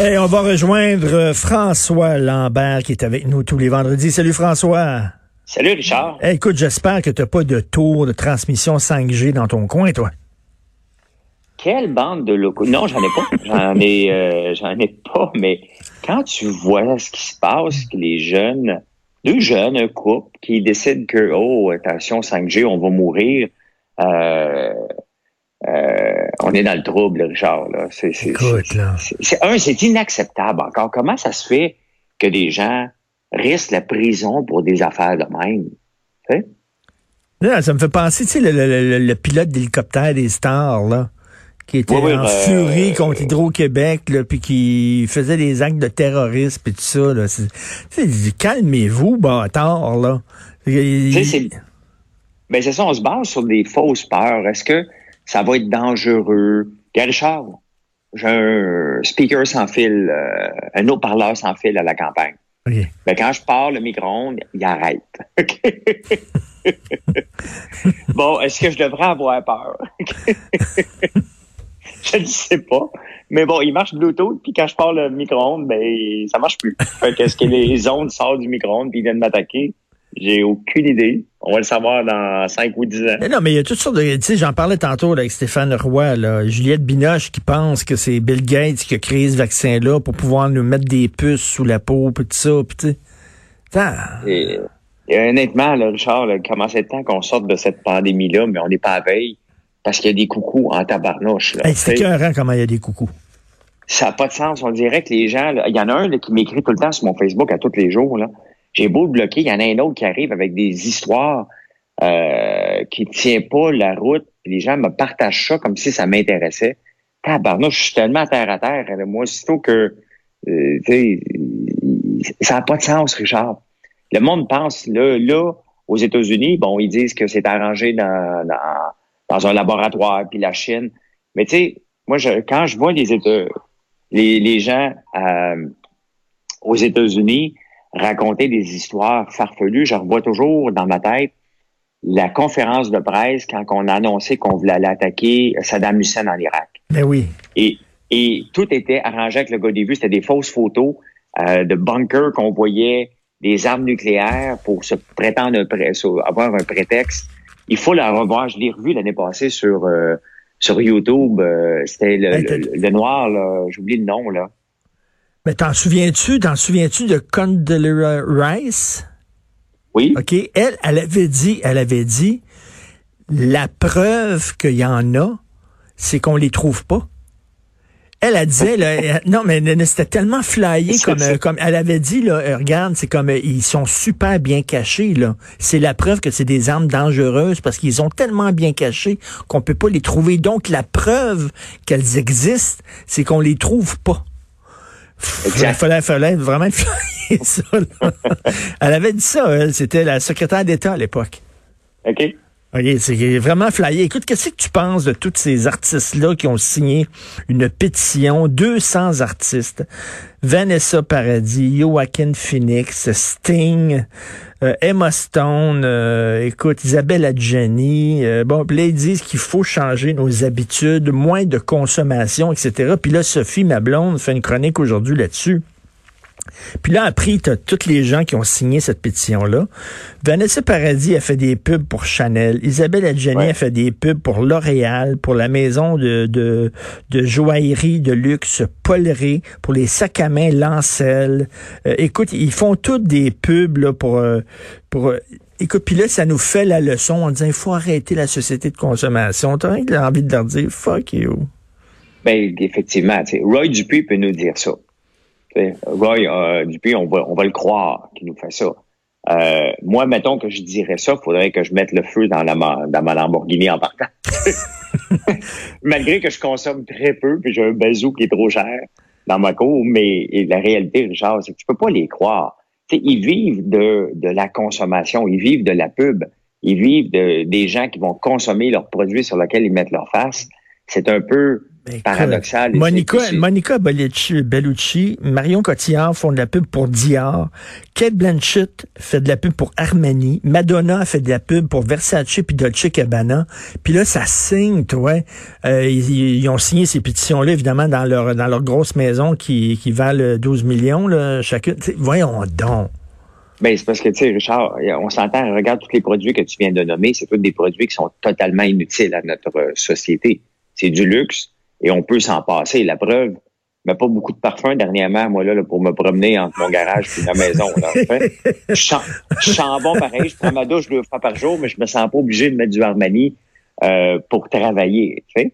Et on va rejoindre François Lambert qui est avec nous tous les vendredis. Salut François. Salut Richard. écoute, j'espère que tu n'as pas de tour de transmission 5G dans ton coin, toi. Quelle bande de locaux. Non, j'en ai pas. J'en ai, euh, j'en ai pas, mais quand tu vois ce qui se passe, que les jeunes, deux jeunes, un couple, qui décident que, oh, attention, 5G, on va mourir, euh, euh, on est dans le trouble, Richard. Là. C'est, Écoute, là. C'est, un, c'est inacceptable encore. Comment ça se fait que des gens risquent la prison pour des affaires de même? ça me fait penser, tu sais, le, pilote d'hélicoptère des stars, là, qui était en ben, furie contre Hydro-Québec, là, puis qui faisait des actes de terrorisme et tout ça, là. calmez-vous, bâtard, là. C'est, ben, c'est ça, on se base sur des fausses peurs. Est-ce que ça va être dangereux. Gary Richard, j'ai un speaker sans fil, euh, un haut-parleur sans fil à la campagne. Mais ben, quand je pars le micro-ondes, il arrête. bon, est-ce que je devrais avoir peur? je ne sais pas. Mais bon, il marche Bluetooth, puis quand je pars le micro-ondes, ben, ça marche plus. Est-ce que les ondes sortent du micro-ondes puis ils viennent m'attaquer? J'ai aucune idée. On va le savoir dans 5 ou 10 ans. non, mais il y a toutes sortes de... Tu sais, j'en parlais tantôt avec Stéphane Roy, là, Juliette Binoche qui pense que c'est Bill Gates qui a créé ce vaccin-là pour pouvoir nous mettre des puces sous la peau, puis tout ça, puis. Et, honnêtement, là, Richard, là, comment c'est le temps qu'on sorte de cette pandémie-là, mais on n'est pas à veille parce qu'il y a des coucous en tabarnouche. Hey, c'est écœurant comment il y a des coucous. Ça n'a pas de sens. On dirait que les gens... Il y en a un qui m'écrit tout le temps sur mon Facebook à tous les jours, là. J'ai beau bloquer, il y en a un autre qui arrive avec des histoires euh, qui ne tient pas la route. Les gens me partagent ça comme si ça m'intéressait. Tabarnouche, je suis tellement terre à terre. Moi, aussitôt que euh, ça n'a pas de sens, Richard. Le monde pense là, là, aux États-Unis, bon, ils disent que c'est arrangé dans, dans, un laboratoire, puis la Chine. Mais tu sais, moi, je, quand je vois les États, les, les gens euh, aux États-Unis raconter des histoires farfelues. Je revois toujours dans ma tête la conférence de presse quand on a annoncé qu'on voulait aller attaquer Saddam Hussein en Irak. Ben oui. Et, et tout était arrangé avec le gars des vues. C'était des fausses photos euh, de bunkers qu'on voyait des armes nucléaires pour se prétendre avoir un prétexte. Il faut la revoir. Je l'ai revu l'année passée sur euh, sur YouTube. Euh, c'était le, le, noir, là. J'oublie le nom, là. Mais t'en souviens-tu, t'en souviens-tu de Condoleezza Rice? Oui. OK. Elle, elle avait dit, elle avait dit, la preuve qu'il y en a, c'est qu'on les trouve pas. Elle a dit, là, non, mais c'était tellement flyé comme, euh, comme elle avait dit, là, euh, regarde, c'est comme, euh, ils sont super bien cachés, là. C'est la preuve que c'est des armes dangereuses parce qu'ils sont tellement bien cachés qu'on peut pas les trouver. Donc, la preuve qu'elles existent, c'est qu'on les trouve pas. Il fallait, fallait vraiment ça. elle avait dit ça, c'était la secrétaire d'État à l'époque. OK. C'est vraiment flyé. Écoute, qu'est-ce que tu penses de tous ces artistes-là qui ont signé une pétition, 200 artistes, Vanessa Paradis, Joaquin Phoenix, Sting, euh, Emma Stone, euh, écoute, Isabelle Adjani, euh, bon, là, ils disent qu'il faut changer nos habitudes, moins de consommation, etc. Puis là, Sophie, ma blonde, fait une chronique aujourd'hui là-dessus. Puis là, après, tu as tous les gens qui ont signé cette pétition-là. Vanessa Paradis a fait des pubs pour Chanel. Isabelle Adjani a fait des pubs pour L'Oréal, pour la maison de, de, de joaillerie de luxe Polleré, pour les sacs à main Lancel. Euh, écoute, ils font toutes des pubs là, pour... Euh, pour euh, Écoute, puis là, ça nous fait la leçon en disant il faut arrêter la société de consommation. T'as envie de leur dire fuck you. Ben, effectivement, Roy Dupuis peut nous dire ça. Roy euh, Dupuis, on va, on va le croire qu'il nous fait ça. Euh, moi, mettons que je dirais ça, il faudrait que je mette le feu dans, la, dans ma Lamborghini en partant. Malgré que je consomme très peu, puis j'ai un bazou qui est trop cher dans ma cour, mais la réalité, Richard, c'est que tu peux pas les croire. ils vivent de, de la consommation, ils vivent de la pub, ils vivent de, des gens qui vont consommer leurs produits sur lesquels ils mettent leur face. C'est un peu ben, paradoxal. Monica, Monica Bellucci, Marion Cotillard font de la pub pour Dior. Kate Blanchett fait de la pub pour Armani. Madonna fait de la pub pour Versace puis Dolce Gabbana. Puis là, ça signe, toi. Euh, ils, ont signé ces pétitions-là, évidemment, dans leur dans leur grosse maison qui, qui valent 12 millions là, chacune. voyons donc. Ben, c'est parce que, tu sais, Richard, on s'entend, regarde tous les produits que tu viens de nommer, c'est tous des produits qui sont totalement inutiles à notre société. C'est du luxe, et on peut s'en passer. La preuve, mais pas beaucoup de parfum dernièrement, moi, là, pour me promener entre mon garage et ma maison. je, sens, bon pareil, je prends ma douche deux fois par jour, mais je me sens pas obligé de mettre du Armani euh, pour travailler. Tu sais?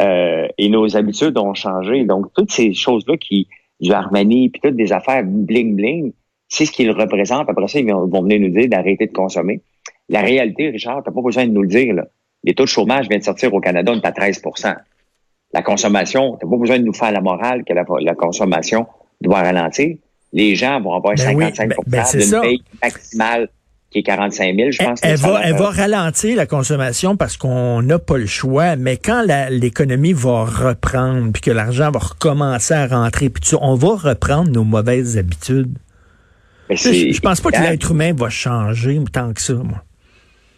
euh, et nos habitudes ont changé. Donc, toutes ces choses-là qui, du Armani, puis toutes des affaires bling-bling, c'est ce qu'ils représentent. Après ça, ils vont, venir nous dire d'arrêter de consommer. La réalité, Richard, t'as pas besoin de nous le dire. Là. Les taux de chômage viennent de sortir au Canada, on est à 13 la consommation, tu n'as pas besoin de nous faire la morale que la, consommation doit ralentir. Les gens vont avoir 55% ben ben, ben, d'une paye maximale qui est 45 000, je pense. Elle, va, elle va ralentir la consommation parce qu'on n'a pas le choix, mais quand l'économie va reprendre, puis que l'argent va recommencer à rentrer, puis on va reprendre nos mauvaises habitudes. je, je pense pas que l'être humain va changer tant que ça, moi.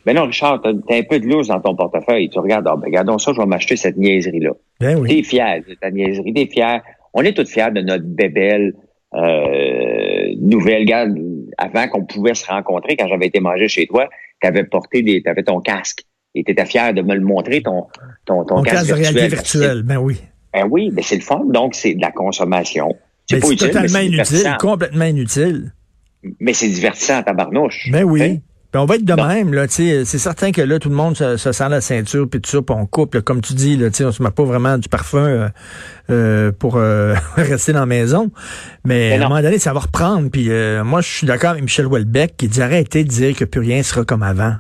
Ben non, Richard, t'as as un peu de loose dans ton portefeuille. Tu regardes, ah, ben, regardons ça, je vais m'acheter cette niaiserie-là. Ben oui. T'es fier de ta niaiserie, t'es fier. On est tous fiers de notre bébelle euh, nouvelle. Regarde, avant qu'on pouvait se rencontrer, quand j'avais été manger chez toi, t'avais porté des, t'avais ton casque. Et t'étais fier de me le montrer, ton, ton, ton casque, de réalité virtuelle. Ben oui. Ben oui, ben c'est le fun. Donc, c'est de la consommation. C'est ben, totalement inutile, complètement inutile. Mais c'est divertissant à ta barnouche. Ben oui. Ben, on va être de même, là, c'est certain que là, tout le monde se, se sent la ceinture, puis tout ça, puis on coupe, comme tu dis, là, on se met pas vraiment du parfum euh, euh pour euh, rester dans la maison. Mais, à un moment donné, ça va reprendre. Puis euh, moi, je suis d'accord avec Michel Houellebecq qui dit arrêtez de dire que plus rien sera comme avant.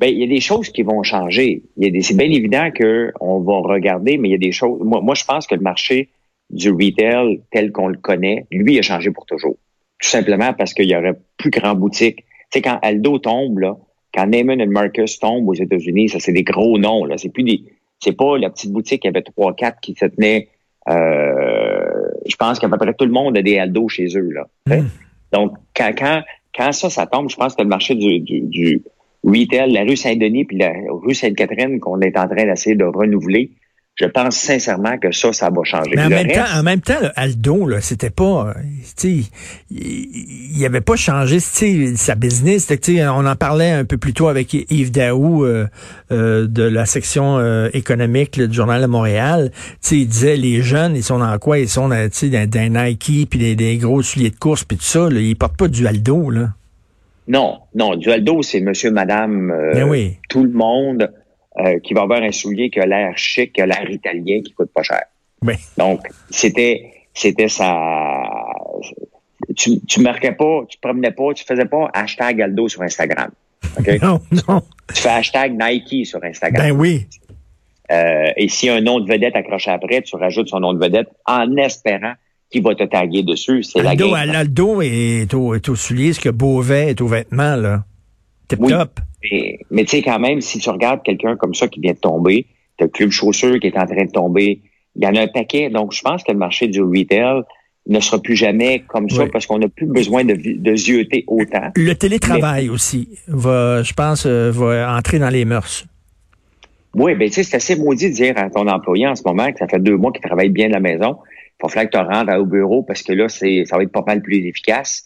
Ben, il y a des choses qui vont changer. C'est bien évident qu'on va regarder, mais il y a des choses. Moi, moi, je pense que le marché du retail tel qu'on le connaît, lui, a changé pour toujours. Tout simplement parce qu'il y aurait plus grand boutique sais, quand Aldo tombe, là, quand Neyman et Marcus tombent aux États-Unis, ça, c'est des gros noms, là. C'est plus des, c'est pas la petite boutique qui avait trois, quatre qui se tenait, euh, je pense qu'à peu près tout le monde a des Aldo chez eux, là. Hmm. Donc, quand, quand, quand ça, ça tombe, je pense que le marché du, du, du retail, la rue Saint-Denis puis la rue Sainte-Catherine qu'on est en train d'essayer de renouveler, je pense sincèrement que ça, ça va changer. Mais en, même temps, en même temps, Aldo, là, c'était pas, il, il avait pas changé, sa business. On en parlait un peu plus tôt avec Yves Daou euh, euh, de la section euh, économique du journal de Montréal. sais, il disait les jeunes, ils sont dans quoi? Ils sont dans, dans, dans Nike puis des, des, gros souliers de course puis tout ça. Là, ils portent pas du Aldo là. Non, non, du Aldo, c'est Monsieur, Madame, ben oui. tout le monde. Euh, qui va avoir un soulier qui a l'air chic, qui a l'air italien, qui coûte pas cher. Donc, c'était, c'était ça. Tu, tu marquais pas, tu promenais pas, tu faisais pas hashtag Aldo sur Instagram. Okay? Non, non. Tu fais hashtag Nike sur Instagram. Ben oui. Euh, et si un nom de vedette accroché après, tu rajoutes son nom de vedette en espérant qu'il va te taguer dessus. C'est la game. Aldo est au, est au soulier, ce que Beauvais est au vêtement, là. Tip top. Mais, tu sais, quand même, si tu regardes quelqu'un comme ça qui vient de tomber, t'as le club chaussure qui est en train de tomber, il y en a un paquet. Donc, je pense que le marché du retail ne sera plus jamais comme ça parce qu'on n'a plus besoin de, de zioter autant. Le télétravail aussi va, je pense, euh, va entrer dans les mœurs. Oui, ben tu sais, c'est assez maudit de dire à ton employé en ce moment que ça fait deux mois qu'il travaille bien de la maison. Il va falloir que tu rentres au bureau parce que là, c'est ça va être pas mal plus efficace.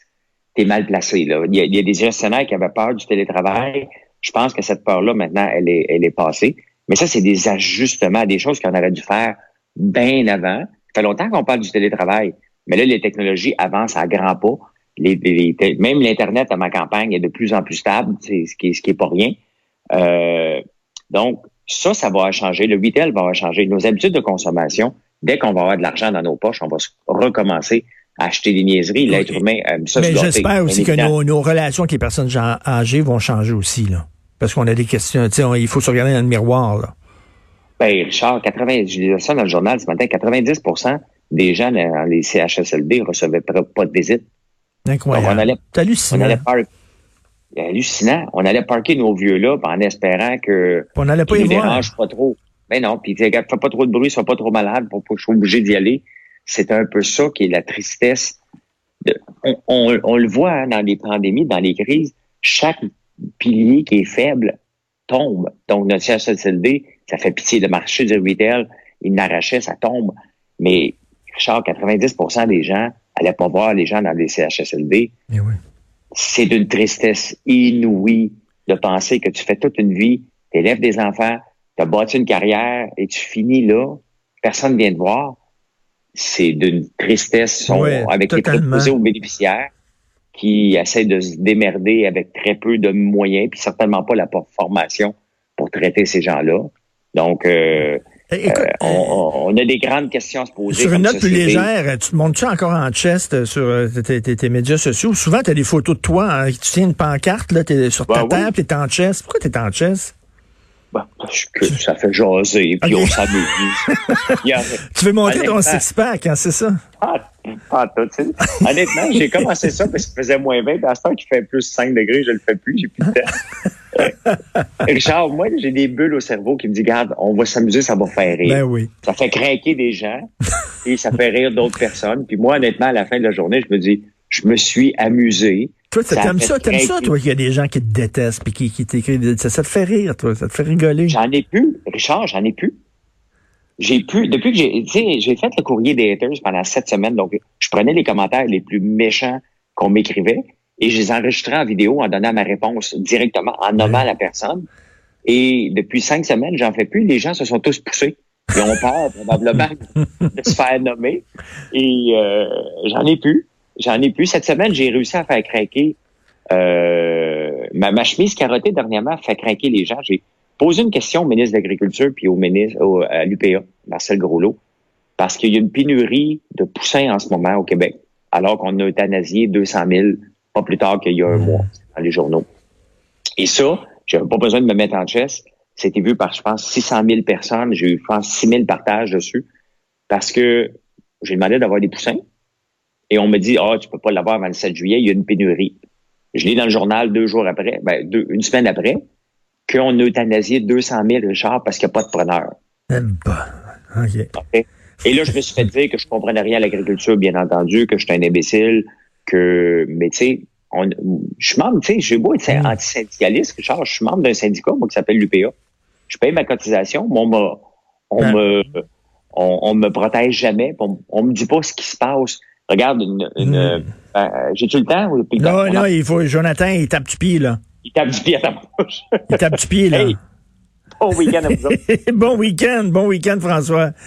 Mal placé. Là. Il, y a, des gestionnaires qui avaient peur du télétravail. Je pense que cette peur-là, maintenant, elle est, elle est passée. Mais ça, c'est des ajustements, des choses qu'on aurait dû faire bien avant. Ça fait longtemps qu'on parle du télétravail. Mais là, les technologies avancent à grands pas. Les, même l'Internet à ma campagne est de plus en plus stable, c'est ce qui, ce qui pas rien. Euh, donc, ça, ça va changer. Le retail va changer. Nos habitudes de consommation, dès qu'on va avoir de l'argent dans nos poches, on va recommencer acheter des niaiseries. L'être humain aime ça. Mais j'espère aussi que nos, relations avec les personnes âgées vont changer aussi, là. Parce qu'on a des questions, tu sais, il faut se regarder dans le miroir, là. Ben, Richard, 80, je disais ça dans le journal ce matin, 90% des gens dans les CHSLD recevaient pas de visite. Incroyable. on allait, hallucinant. On allait hallucinant. On allait parquer nos vieux là en espérant que on pas y dérange pas trop. Ben non, puis fais pas trop de bruit, sois pas trop malade pour pas que je sois obligé d'y aller. C'est un peu ça qui est la tristesse. De, on, le voit hein, dans les pandémies, dans les crises, chaque pilier qui est faible tombe. Donc, notre CHSLD, ça fait pitié de marcher du retail, il n'arrachait, ça tombe. Mais, Richard, 90% des gens allaient pas voir les gens dans les CHSLD. Eh C'est d'une tristesse inouïe de penser que tu fais toute une vie, tu élèves des enfants, tu as bâti une carrière et tu finis là, personne ne vient te voir. C'est d'une tristesse avec les préposés aux bénéficiaires qui essaient de se démerder avec très peu de moyens, puis certainement pas la formation pour traiter ces gens-là. Donc, euh, eh, euh, on, a des grandes questions à se poser. Sur une note plus légère, tu te montres-tu encore en chest sur euh, tes, médias sociaux? Souvent, tu as des photos de toi, hein, tu tiens une pancarte, là, es sur ta table, tu es en chest. Pourquoi tu es en chest? Bah, parce que ça fait jaser, puis on s'amuse. tu veux monter ton six-pack, hein, c'est ça? Ah, pas tout, Honnêtement, j'ai commencé ça parce qu'il faisait moins 20. À ce temps qu'il fait plus 5 degrés, je le fais plus, j'ai plus de temps. Richard, moi, j'ai des bulles au cerveau qui me disent, regarde, on va s'amuser, ça va faire rire. Ben oui. Ça fait craquer des gens et ça fait rire d'autres personnes. Puis moi, honnêtement, à la fin de la journée, je me dis, je me suis amusé. Toi, t'aimes ça, t'aimes ça, toi, qu'il y a des gens qui te détestent puis qui, qui t'écrivent. Ça, ça te fait rire, toi, ça te fait rigoler. J'en ai plus, Richard, j'en ai plus. J'ai pu, depuis que j'ai, tu sais, j'ai fait le courrier des haters pendant sept semaines, donc je prenais les commentaires les plus méchants qu'on m'écrivait et je les enregistrais en vidéo en donnant ma réponse directement, en nommant la personne. Et depuis cinq semaines, j'en fais plus. Les gens se sont tous poussés. Ils ont peur probablement de se faire nommer. Et euh, j'en ai plus. J'en ai plus. Cette semaine, j'ai réussi à faire craquer euh, ma, ma, chemise carottée dernièrement fait craquer les gens. J'ai posé une question au ministre de l'Agriculture puis au ministre à l'UPA, Marcel Groslot, parce qu'il y a une pénurie de poussins en ce moment au Québec, alors qu'on a euthanasié 200 000 pas plus tard qu'il y a un mois dans les journaux. Et ça, j'avais pas besoin de me mettre en chest. C'était vu par, je pense, 600 000 personnes. J'ai eu, je pense, 6 000 partages dessus parce que j'ai demandé d'avoir des poussins. Et on me dit, ah, oh, tu peux pas l'avoir avant le 7 juillet, il y a une pénurie. Je lis dans le journal deux jours après, ben, deux, une semaine après, qu'on a euthanasié 200 000 Richard parce qu'il n'y a pas de preneur. Même pas. Et là, je me suis fait dire que je comprenais rien à l'agriculture, bien entendu, que j'étais un imbécile, que, mais tu sais, je suis membre, tu sais, j'ai beau être mm. anti-syndicaliste, Richard, je suis membre d'un syndicat, moi, qui s'appelle l'UPA. Je paye ma cotisation, mais on me, on me, on, me protège jamais, on, on me dit pas ce qui se passe. Regarde, une, une mm. ben, j'ai-tu le temps? Non, non, il faut, Jonathan, il tape du pied, là. Il tape du pied à ta bouche. Il tape du pied, là. bon week-end à vous bon week-end, bon week-end, François.